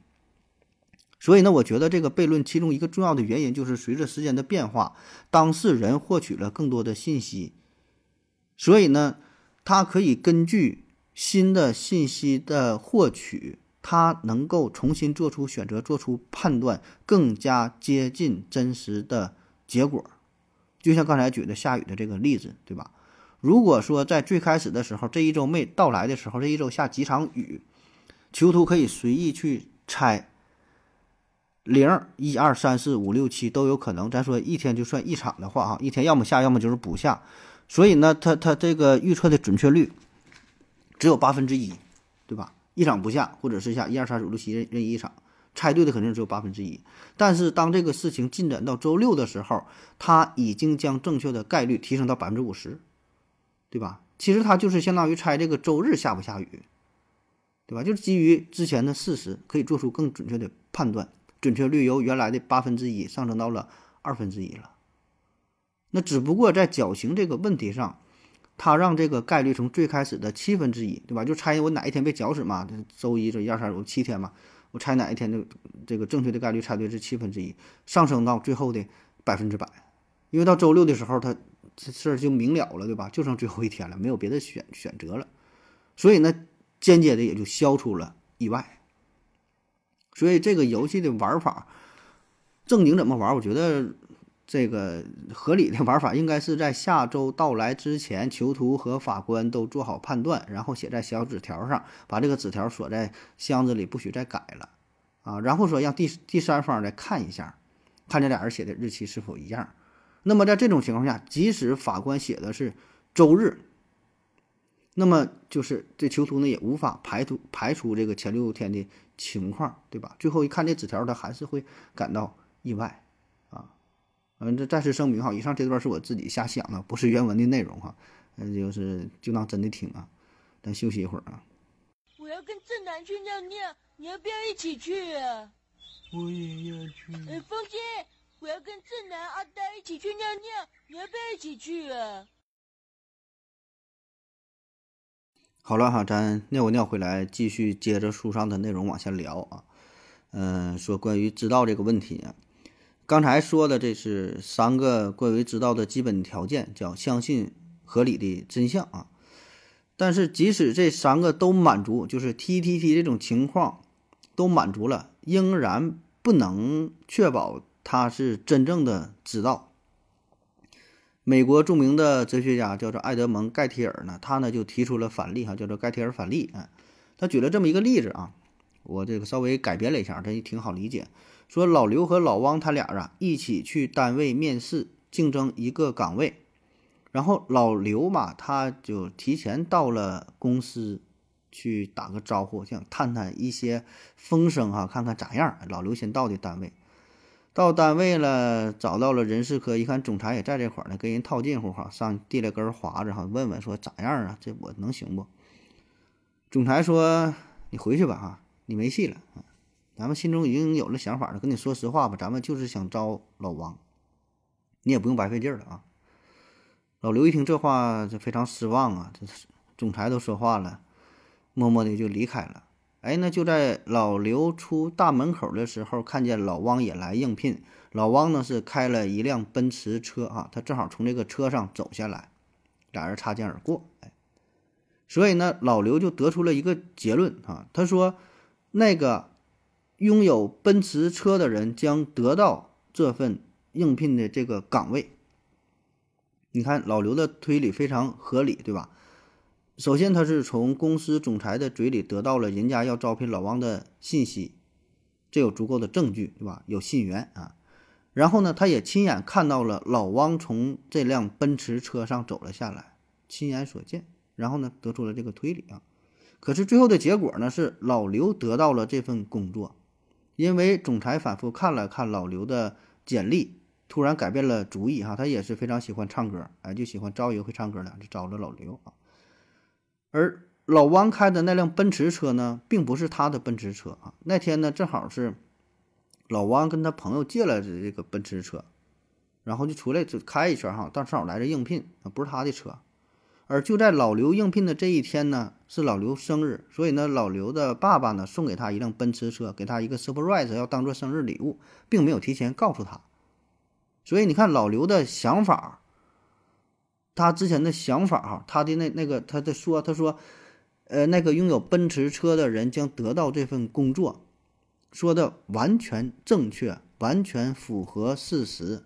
所以呢，我觉得这个悖论其中一个重要的原因就是随着时间的变化，当事人获取了更多的信息，所以呢，他可以根据新的信息的获取，他能够重新做出选择，做出判断，更加接近真实的结果。就像刚才举的下雨的这个例子，对吧？如果说在最开始的时候，这一周没到来的时候，这一周下几场雨，囚徒可以随意去猜。零一二三四五六七都有可能，咱说一天就算一场的话，啊，一天要么下，要么就是不下，所以呢，他他这个预测的准确率只有八分之一，对吧？一场不下，或者是下一二三四五六七任任意一场，猜对的肯定只有八分之一。但是当这个事情进展到周六的时候，他已经将正确的概率提升到百分之五十，对吧？其实他就是相当于猜这个周日下不下雨，对吧？就是基于之前的事实，可以做出更准确的判断。准确率由原来的八分之一上升到了二分之一了。那只不过在绞刑这个问题上，他让这个概率从最开始的七分之一，对吧？就猜我哪一天被绞死嘛？周一、周一、二、三、五七天嘛？我猜哪一天的这个正确的概率猜对是七分之一，上升到最后的百分之百。因为到周六的时候，他这事儿就明了了，对吧？就剩最后一天了，没有别的选选择了，所以呢，间接的也就消除了意外。所以这个游戏的玩法，正经怎么玩？我觉得这个合理的玩法应该是在下周到来之前，囚徒和法官都做好判断，然后写在小纸条上，把这个纸条锁在箱子里，不许再改了啊。然后说让第第三方来看一下，看这俩人写的日期是否一样。那么在这种情况下，即使法官写的是周日，那么就是这囚徒呢也无法排除排除这个前六天的。情况对吧？最后一看这纸条，他还是会感到意外。嗯，这再次声明哈，以上这段是我自己瞎想的，不是原文的内容哈。嗯，就是就当真的听啊。咱休息一会儿啊。我要跟正南去尿尿，你要不要一起去啊？我也要去。呃，风姐，我要跟正南、阿呆一起去尿尿，你要不要一起去啊？好了哈，咱尿个尿回来，继续接着书上的内容往下聊啊。嗯，说关于知道这个问题啊，刚才说的这是三个关于知道的基本条件，叫相信合理的真相啊。但是即使这三个都满足，就是 T T T 这种情况都满足了，仍然不能确保他是真正的知道。美国著名的哲学家叫做爱德蒙·盖提尔呢，他呢就提出了反例哈，叫做盖提尔反例啊。他举了这么一个例子啊，我这个稍微改编了一下，这也挺好理解。说老刘和老汪他俩啊一起去单位面试，竞争一个岗位。然后老刘嘛，他就提前到了公司去打个招呼，想探探一些风声哈，看看咋样。老刘先到的单位。到单位了，找到了人事科，一看总裁也在这块儿呢，跟人套近乎哈，上递了根华子哈，问问说咋样啊？这我能行不？总裁说：“你回去吧哈，你没戏了！咱们心中已经有了想法了，跟你说实话吧，咱们就是想招老王，你也不用白费劲了啊。”老刘一听这话，就非常失望啊，这是总裁都说话了，默默的就离开了。哎，那就在老刘出大门口的时候，看见老汪也来应聘。老汪呢是开了一辆奔驰车啊，他正好从这个车上走下来，俩人擦肩而过。哎，所以呢，老刘就得出了一个结论啊，他说，那个拥有奔驰车的人将得到这份应聘的这个岗位。你看老刘的推理非常合理，对吧？首先，他是从公司总裁的嘴里得到了人家要招聘老王的信息，这有足够的证据，对吧？有信源啊。然后呢，他也亲眼看到了老汪从这辆奔驰车上走了下来，亲眼所见。然后呢，得出了这个推理啊。可是最后的结果呢，是老刘得到了这份工作，因为总裁反复看了看老刘的简历，突然改变了主意哈。他也是非常喜欢唱歌，哎，就喜欢招一个会唱歌的，就招了老刘啊。而老汪开的那辆奔驰车呢，并不是他的奔驰车啊。那天呢，正好是老汪跟他朋友借了这个奔驰车，然后就出来就开一圈哈，但正好来这应聘啊，不是他的车。而就在老刘应聘的这一天呢，是老刘生日，所以呢，老刘的爸爸呢送给他一辆奔驰车，给他一个 surprise，要当做生日礼物，并没有提前告诉他。所以你看老刘的想法，他之前的想法哈，他的那那个他的说，他说，呃，那个拥有奔驰车的人将得到这份工作，说的完全正确，完全符合事实，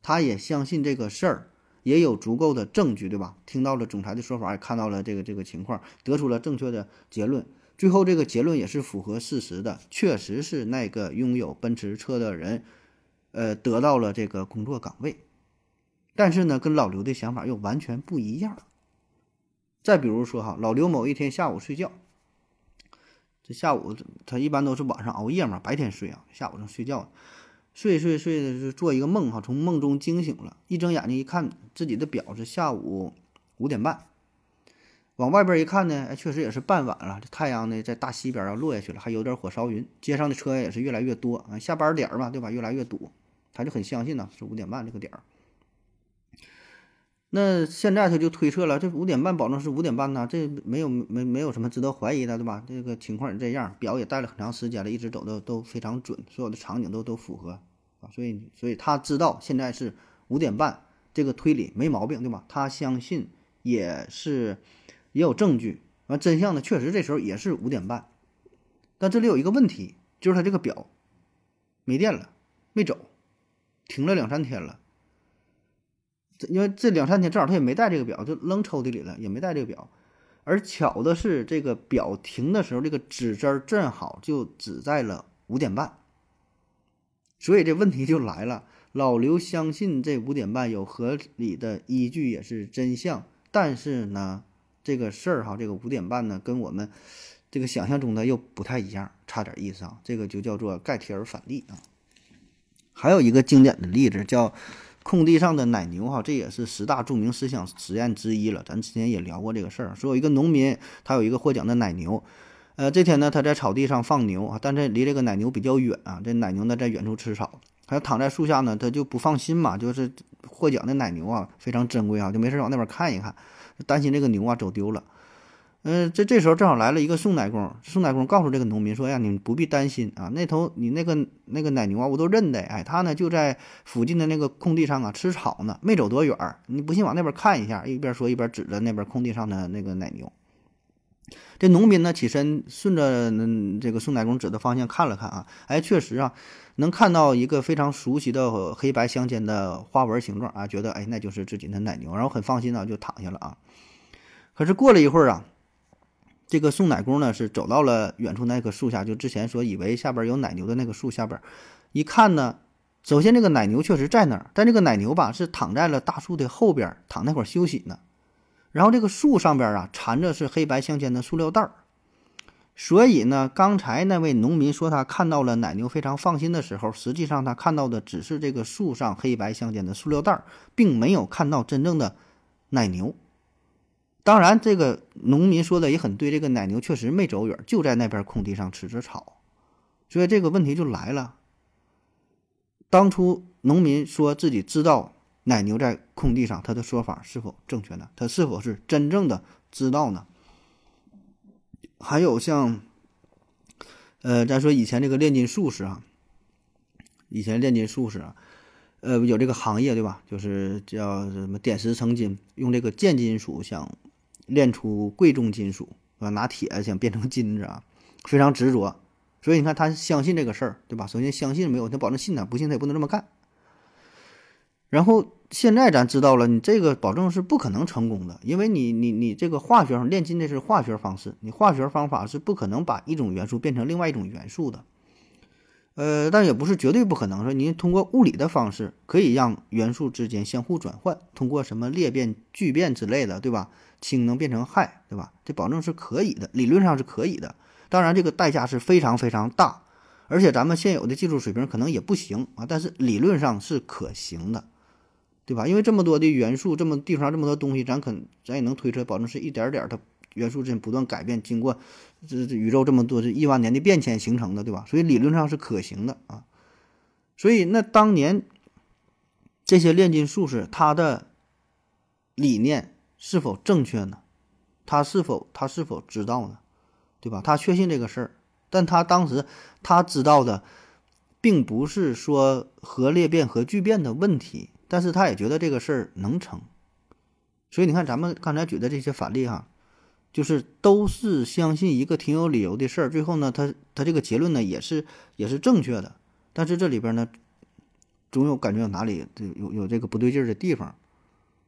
他也相信这个事儿。也有足够的证据，对吧？听到了总裁的说法，也看到了这个这个情况，得出了正确的结论。最后这个结论也是符合事实的，确实是那个拥有奔驰车的人，呃，得到了这个工作岗位。但是呢，跟老刘的想法又完全不一样。再比如说哈，老刘某一天下午睡觉，这下午他一般都是晚上熬夜嘛，白天睡啊，下午正睡觉。睡睡睡的是做一个梦哈，从梦中惊醒了，一睁眼睛一看，自己的表是下午五点半。往外边一看呢，哎，确实也是傍晚了，这太阳呢在大西边要落下去了，还有点火烧云，街上的车也是越来越多啊，下班点儿嘛，对吧？越来越堵，他就很相信呢，是五点半这个点儿。那现在他就推测了，这五点半保证是五点半呢，这没有没没有什么值得怀疑的，对吧？这个情况也这样，表也戴了很长时间了，一直走的都非常准，所有的场景都都符合啊，所以所以他知道现在是五点半，这个推理没毛病，对吧？他相信也是也有证据，完真相呢，确实这时候也是五点半，但这里有一个问题，就是他这个表没电了，没走，停了两三天了。因为这两三天正好他也没带这个表，就扔抽屉里了，也没带这个表。而巧的是，这个表停的时候，这个指针正好就指在了五点半。所以这问题就来了：老刘相信这五点半有合理的依据，也是真相。但是呢，这个事儿哈，这个五点半呢，跟我们这个想象中的又不太一样，差点意思啊。这个就叫做盖提尔反例啊。还有一个经典的例子叫。空地上的奶牛，哈，这也是十大著名思想实验之一了。咱之前也聊过这个事儿。说有一个农民，他有一个获奖的奶牛，呃，这天呢，他在草地上放牛啊，但这离这个奶牛比较远啊。这奶牛呢，在远处吃草，他躺在树下呢，他就不放心嘛，就是获奖的奶牛啊，非常珍贵啊，就没事往那边看一看，担心这个牛啊走丢了。嗯，这这时候正好来了一个送奶工，送奶工告诉这个农民说：“呀，你不必担心啊，那头你那个那个奶牛啊，我都认得，哎，他呢就在附近的那个空地上啊吃草呢，没走多远儿。你不信往那边看一下。”一边说一边指着那边空地上的那个奶牛。这农民呢起身顺着这个送奶工指的方向看了看啊，哎，确实啊，能看到一个非常熟悉的黑白相间的花纹形状啊，觉得哎那就是自己的奶牛，然后很放心啊就躺下了啊。可是过了一会儿啊。这个送奶工呢是走到了远处那棵树下，就之前说以为下边有奶牛的那个树下边，一看呢，首先这个奶牛确实在那儿，但这个奶牛吧是躺在了大树的后边，躺那会儿休息呢。然后这个树上边啊缠着是黑白相间的塑料袋儿，所以呢，刚才那位农民说他看到了奶牛非常放心的时候，实际上他看到的只是这个树上黑白相间的塑料袋儿，并没有看到真正的奶牛。当然，这个农民说的也很对，这个奶牛确实没走远，就在那边空地上吃着草，所以这个问题就来了。当初农民说自己知道奶牛在空地上，他的说法是否正确呢？他是否是真正的知道呢？还有像，呃，咱说以前这个炼金术士啊，以前炼金术士啊。呃，有这个行业对吧？就是叫什么点石成金，用这个贱金属想炼出贵重金属啊，拿铁想变成金子啊，非常执着。所以你看，他相信这个事儿，对吧？首先相信没有，他保证信他，不信他也不能这么干。然后现在咱知道了，你这个保证是不可能成功的，因为你你你这个化学上炼金的是化学方式，你化学方法是不可能把一种元素变成另外一种元素的。呃，但也不是绝对不可能。说您通过物理的方式可以让元素之间相互转换，通过什么裂变、聚变之类的，对吧？氢能变成氦，对吧？这保证是可以的，理论上是可以的。当然，这个代价是非常非常大，而且咱们现有的技术水平可能也不行啊。但是理论上是可行的，对吧？因为这么多的元素，这么地方上这么多东西，咱可咱也能推测，保证是一点点儿它元素之间不断改变，经过这这宇宙这么多这亿万年的变迁形成的，对吧？所以理论上是可行的啊。所以那当年这些炼金术士他的理念是否正确呢？他是否他是否知道呢？对吧？他确信这个事儿，但他当时他知道的，并不是说核裂变、核聚变的问题，但是他也觉得这个事儿能成。所以你看，咱们刚才举的这些反例哈，就是都是相信一个挺有理由的事儿，最后呢，他他这个结论呢也是也是正确的，但是这里边呢，总有感觉有哪里有有这个不对劲儿的地方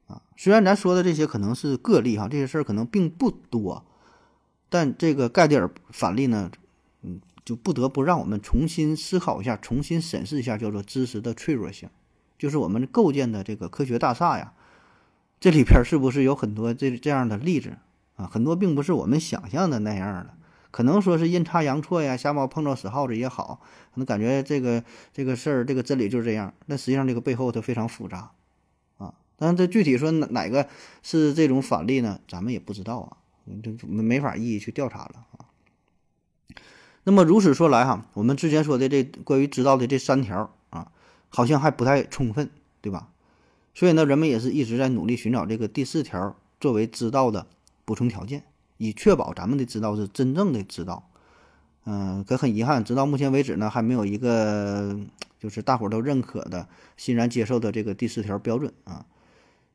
啊。虽然咱说的这些可能是个例哈，这些事儿可能并不多。但这个盖蒂尔反例呢，嗯，就不得不让我们重新思考一下，重新审视一下，叫做知识的脆弱性，就是我们构建的这个科学大厦呀，这里边是不是有很多这这样的例子啊？很多并不是我们想象的那样的，可能说是阴差阳错呀，瞎猫碰到死耗子也好，可能感觉这个这个事儿，这个真理就是这样，但实际上这个背后它非常复杂啊。但是这具体说哪哪个是这种反例呢？咱们也不知道啊。这没没法一一去调查了啊。那么如此说来哈，我们之前说的这关于知道的这三条啊，好像还不太充分，对吧？所以呢，人们也是一直在努力寻找这个第四条作为知道的补充条件，以确保咱们的知道是真正的知道。嗯，可很遗憾，直到目前为止呢，还没有一个就是大伙都认可的、欣然接受的这个第四条标准啊。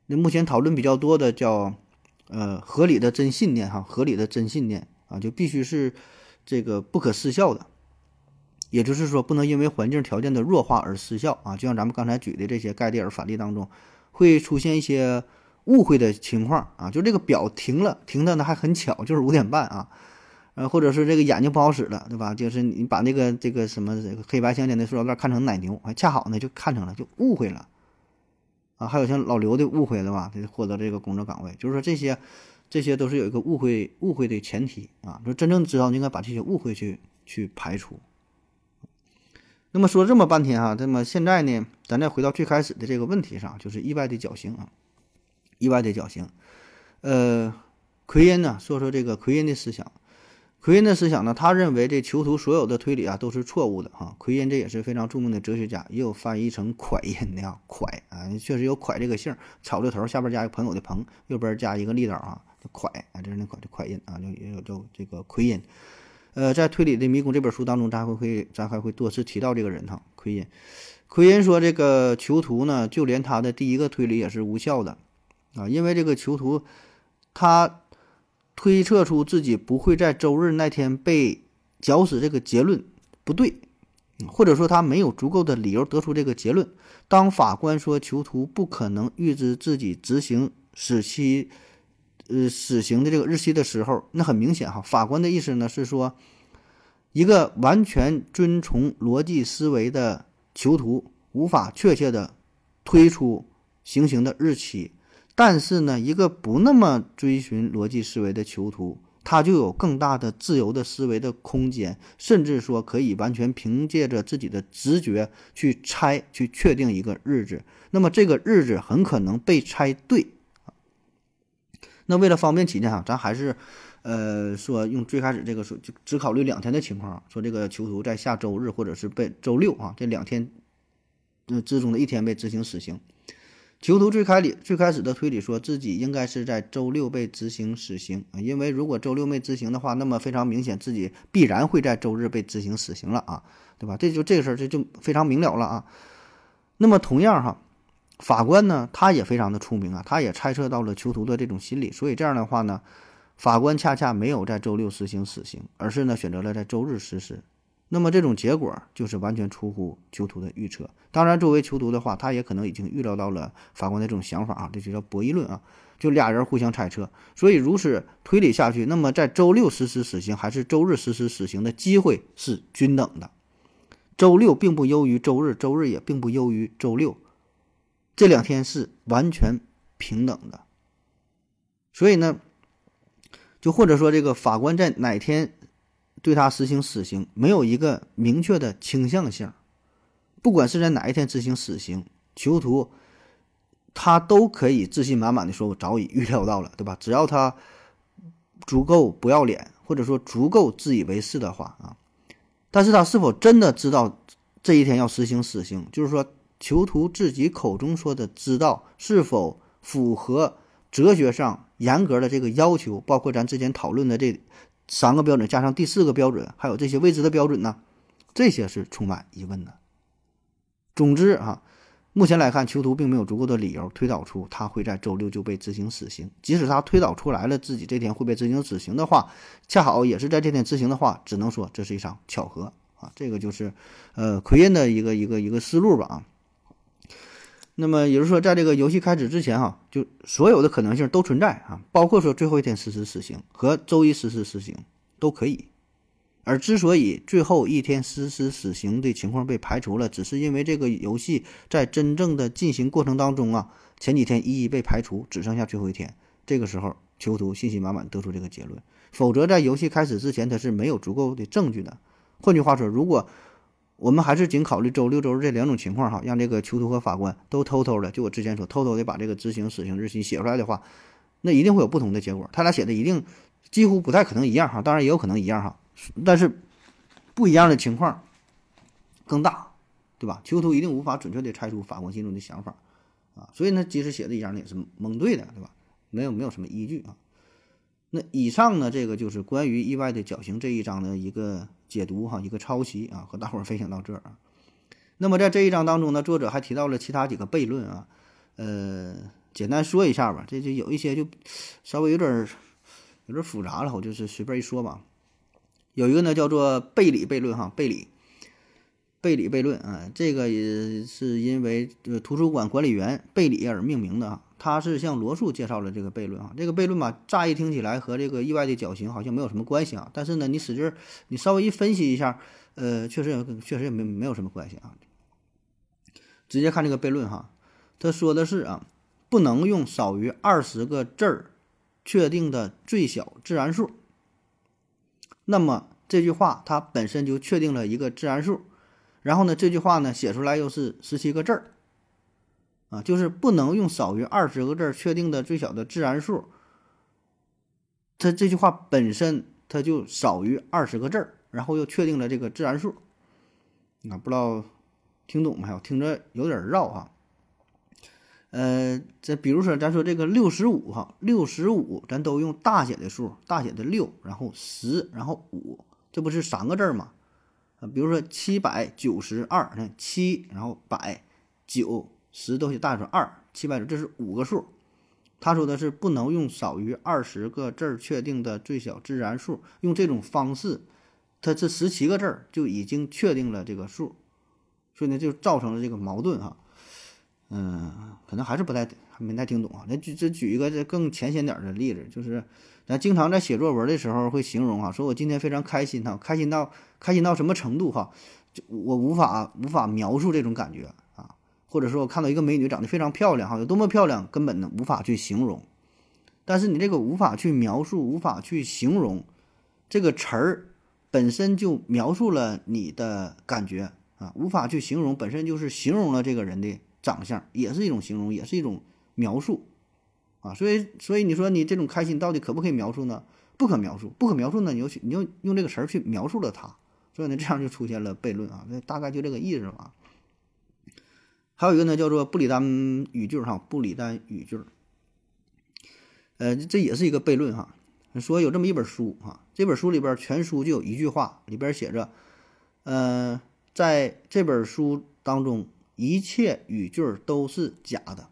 那目前讨论比较多的叫。呃，合理的真信念哈，合理的真信念啊，就必须是这个不可失效的，也就是说，不能因为环境条件的弱化而失效啊。就像咱们刚才举的这些盖蒂尔反例当中，会出现一些误会的情况啊，就这个表停了，停的呢还很巧，就是五点半啊，呃，或者是这个眼睛不好使了，对吧？就是你把那个这个什么黑白相间的塑料袋看成奶牛，还恰好呢就看成了，就误会了。啊，还有像老刘的误会了吧？他获得这个工作岗位，就是说这些，这些都是有一个误会，误会的前提啊。说真正知道，应该把这些误会去去排除。那么说这么半天哈，那么现在呢，咱再回到最开始的这个问题上，就是意外的侥幸啊，意外的侥幸。呃，奎因呢，说说这个奎因的思想。奎因的思想呢，他认为这囚徒所有的推理啊都是错误的哈。奎因这也是非常著名的哲学家，也有翻译成蒯因的啊，蒯啊，确实有蒯这个姓，草字头下边加一个朋友的朋，右边加一个立刀啊，蒯啊，这是那蒯的蒯因啊，就也有叫这个奎因。呃，在《推理的迷宫》这本书当中，咱还会咱还会多次提到这个人哈，奎因。奎因说，这个囚徒呢，就连他的第一个推理也是无效的啊，因为这个囚徒他。推测出自己不会在周日那天被绞死这个结论不对，或者说他没有足够的理由得出这个结论。当法官说囚徒不可能预知自己执行死期，呃，死刑的这个日期的时候，那很明显哈，法官的意思呢是说，一个完全遵从逻辑思维的囚徒无法确切的推出行刑的日期。但是呢，一个不那么追寻逻辑思维的囚徒，他就有更大的自由的思维的空间，甚至说可以完全凭借着自己的直觉去猜、去确定一个日子。那么这个日子很可能被猜对。那为了方便起见哈，咱还是，呃，说用最开始这个说，就只考虑两天的情况，说这个囚徒在下周日或者是被周六啊这两天，呃之中的一天被执行死刑。囚徒最开里最开始的推理说自己应该是在周六被执行死刑，因为如果周六没执行的话，那么非常明显自己必然会在周日被执行死刑了啊，对吧？这就这个事儿这就非常明了了啊。那么同样哈，法官呢他也非常的聪明啊，他也猜测到了囚徒的这种心理，所以这样的话呢，法官恰恰没有在周六实行死刑，而是呢选择了在周日实施。那么这种结果就是完全出乎囚徒的预测。当然，作为囚徒的话，他也可能已经预料到了法官的这种想法啊，这就叫博弈论啊，就俩人互相猜测。所以如此推理下去，那么在周六实施死刑还是周日实施死刑的机会是均等的。周六并不优于周日，周日也并不优于周六，这两天是完全平等的。所以呢，就或者说这个法官在哪天？对他实行死刑没有一个明确的倾向性，不管是在哪一天执行死刑，囚徒他都可以自信满满的说：“我早已预料到了，对吧？只要他足够不要脸，或者说足够自以为是的话啊。但是他是否真的知道这一天要实行死刑？就是说，囚徒自己口中说的“知道”，是否符合哲学上严格的这个要求？包括咱之前讨论的这三个标准，加上第四个标准，还有这些未知的标准呢？这些是充满疑问的。总之啊，目前来看，囚徒并没有足够的理由推导出他会在周六就被执行死刑。即使他推导出来了自己这天会被执行死刑的话，恰好也是在这天执行的话，只能说这是一场巧合啊。这个就是，呃，奎因的一个一个一个思路吧啊。那么也就是说，在这个游戏开始之前哈，就所有的可能性都存在啊，包括说最后一天实施死刑和周一实施死刑都可以。而之所以最后一天实施死刑的情况被排除了，只是因为这个游戏在真正的进行过程当中啊，前几天一一被排除，只剩下最后一天。这个时候，囚徒信心满满得出这个结论。否则，在游戏开始之前，他是没有足够的证据的。换句话说，如果我们还是仅考虑周六、周日这两种情况哈，让这个囚徒和法官都偷偷的，就我之前说，偷偷的把这个执行死刑日期写出来的话，那一定会有不同的结果。他俩写的一定几乎不太可能一样哈，当然也有可能一样哈。但是，不一样的情况更大，对吧？囚徒一定无法准确的猜出法官心中的想法，啊，所以呢，即使写的一样的也是蒙对的，对吧？没有没有什么依据啊。那以上呢，这个就是关于意外的绞刑这一章的一个解读哈，一个抄袭啊，和大伙儿分享到这儿啊。那么在这一章当中呢，作者还提到了其他几个悖论啊，呃，简单说一下吧，这就有一些就稍微有点有点复杂了，我就是随便一说吧。有一个呢，叫做贝里悖论，哈，贝里，贝里悖论啊，这个也是因为呃图书馆管理员贝里而命名的啊。他是向罗素介绍了这个悖论啊。这个悖论吧，乍一听起来和这个意外的绞刑好像没有什么关系啊。但是呢，你使劲，你稍微一分析一下，呃，确实确实也没没有什么关系啊。直接看这个悖论哈，他说的是啊，不能用少于二十个字儿确定的最小自然数。那么这句话它本身就确定了一个自然数，然后呢，这句话呢写出来又是十七个字儿，啊，就是不能用少于二十个字儿确定的最小的自然数。它这句话本身它就少于二十个字儿，然后又确定了这个自然数，啊，不知道听懂没有？听着有点绕哈。呃，这比如说，咱说这个六十五哈，六十五，咱都用大写的数，大写的六，然后十，然后五，这不是三个字儿吗？啊，比如说七百九十二，那七，然后百，九十都写大写二，七百，这是五个数。他说的是不能用少于二十个字儿确定的最小自然数，用这种方式，它这十七个字儿就已经确定了这个数，所以呢，就造成了这个矛盾哈。嗯，可能还是不太没太听懂啊。那举这举一个这更浅显点的例子，就是咱经常在写作文的时候会形容哈，说我今天非常开心哈，开心到开心到什么程度哈，就我无法无法描述这种感觉啊。或者说我看到一个美女长得非常漂亮哈，有多么漂亮，根本呢无法去形容。但是你这个无法去描述、无法去形容这个词儿本身就描述了你的感觉啊，无法去形容本身就是形容了这个人的。长相也是一种形容，也是一种描述，啊，所以所以你说你这种开心到底可不可以描述呢？不可描述，不可描述呢，你就你就用这个词儿去描述了它，所以呢，这样就出现了悖论啊，那大概就这个意思吧。还有一个呢，叫做布里丹语句哈，布里丹语句，呃，这也是一个悖论哈。说有这么一本书哈，这本书里边全书就有一句话，里边写着，呃，在这本书当中。一切语句都是假的，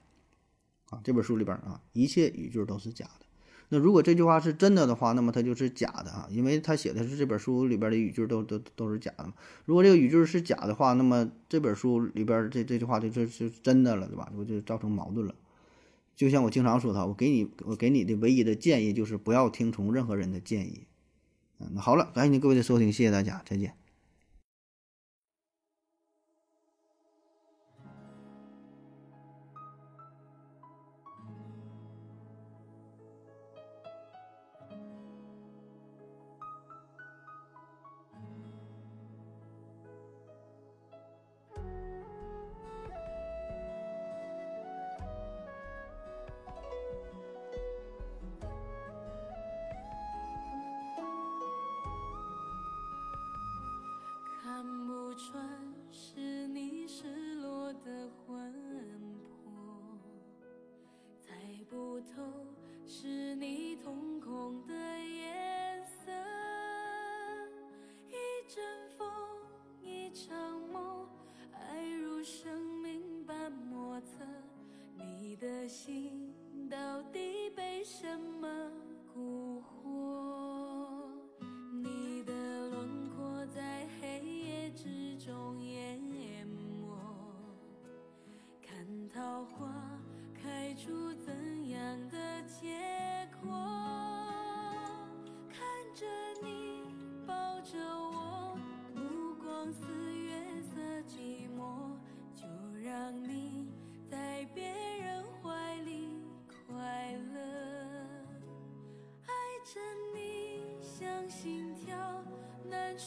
啊，这本书里边啊，一切语句都是假的。那如果这句话是真的的话，那么它就是假的啊，因为他写的是这本书里边的语句都都都是假的嘛。如果这个语句是假的话，那么这本书里边这这句话就就是真的了，对吧？我就造成矛盾了。就像我经常说的，我给你我给你的唯一的建议就是不要听从任何人的建议。嗯，好了，感谢您各位的收听，谢谢大家，再见。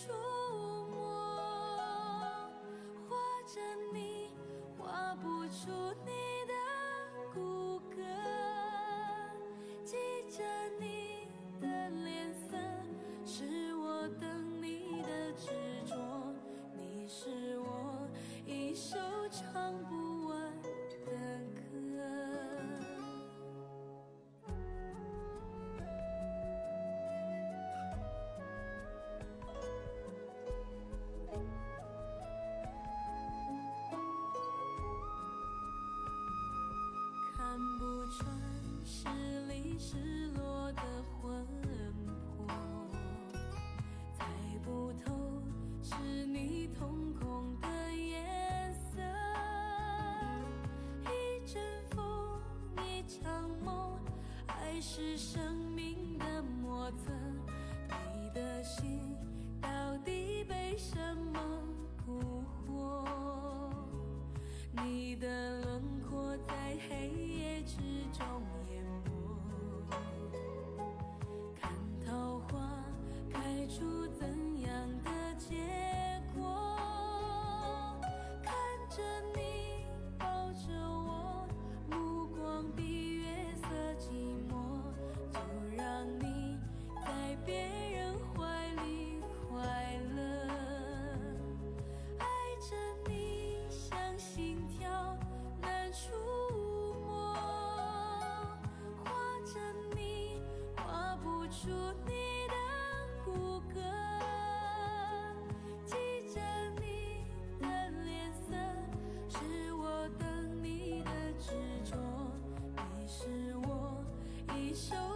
说。失落的魂魄猜不透是你瞳孔的颜色。一阵风一场梦爱是生命的莫测你的心到底被什 show